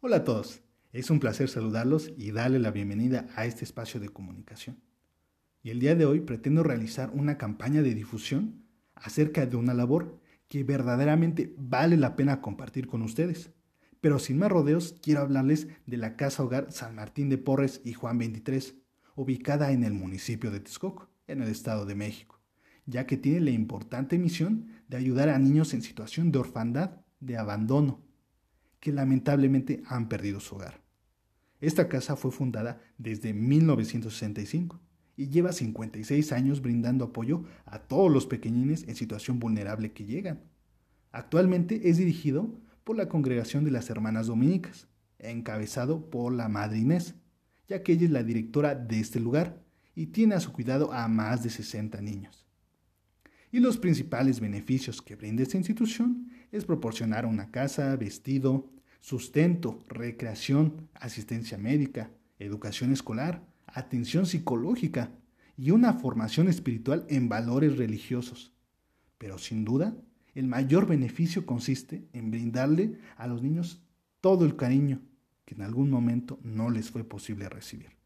Hola a todos, es un placer saludarlos y darle la bienvenida a este espacio de comunicación. Y el día de hoy pretendo realizar una campaña de difusión acerca de una labor que verdaderamente vale la pena compartir con ustedes. Pero sin más rodeos, quiero hablarles de la Casa Hogar San Martín de Porres y Juan 23, ubicada en el municipio de Texcoco, en el Estado de México, ya que tiene la importante misión de ayudar a niños en situación de orfandad, de abandono, que lamentablemente han perdido su hogar. Esta casa fue fundada desde 1965 y lleva 56 años brindando apoyo a todos los pequeñines en situación vulnerable que llegan. Actualmente es dirigido por la Congregación de las Hermanas Dominicas, encabezado por la Madre Inés, ya que ella es la directora de este lugar y tiene a su cuidado a más de 60 niños. Y los principales beneficios que brinda esta institución es proporcionar una casa, vestido, sustento, recreación, asistencia médica, educación escolar, atención psicológica y una formación espiritual en valores religiosos. Pero sin duda, el mayor beneficio consiste en brindarle a los niños todo el cariño que en algún momento no les fue posible recibir.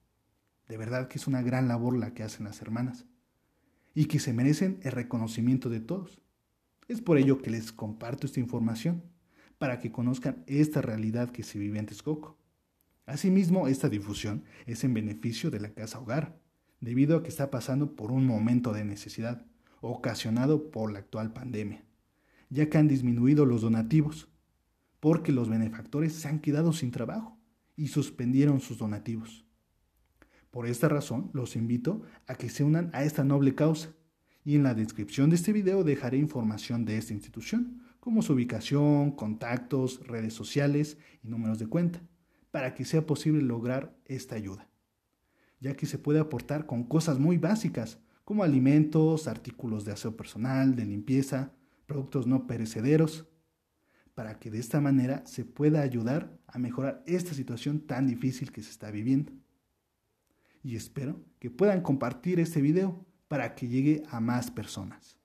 De verdad que es una gran labor la que hacen las hermanas y que se merecen el reconocimiento de todos. Es por ello que les comparto esta información, para que conozcan esta realidad que se vive en Texcoco. Asimismo, esta difusión es en beneficio de la casa hogar, debido a que está pasando por un momento de necesidad, ocasionado por la actual pandemia, ya que han disminuido los donativos, porque los benefactores se han quedado sin trabajo y suspendieron sus donativos. Por esta razón, los invito a que se unan a esta noble causa y en la descripción de este video dejaré información de esta institución, como su ubicación, contactos, redes sociales y números de cuenta, para que sea posible lograr esta ayuda, ya que se puede aportar con cosas muy básicas, como alimentos, artículos de aseo personal, de limpieza, productos no perecederos, para que de esta manera se pueda ayudar a mejorar esta situación tan difícil que se está viviendo. Y espero que puedan compartir este video para que llegue a más personas.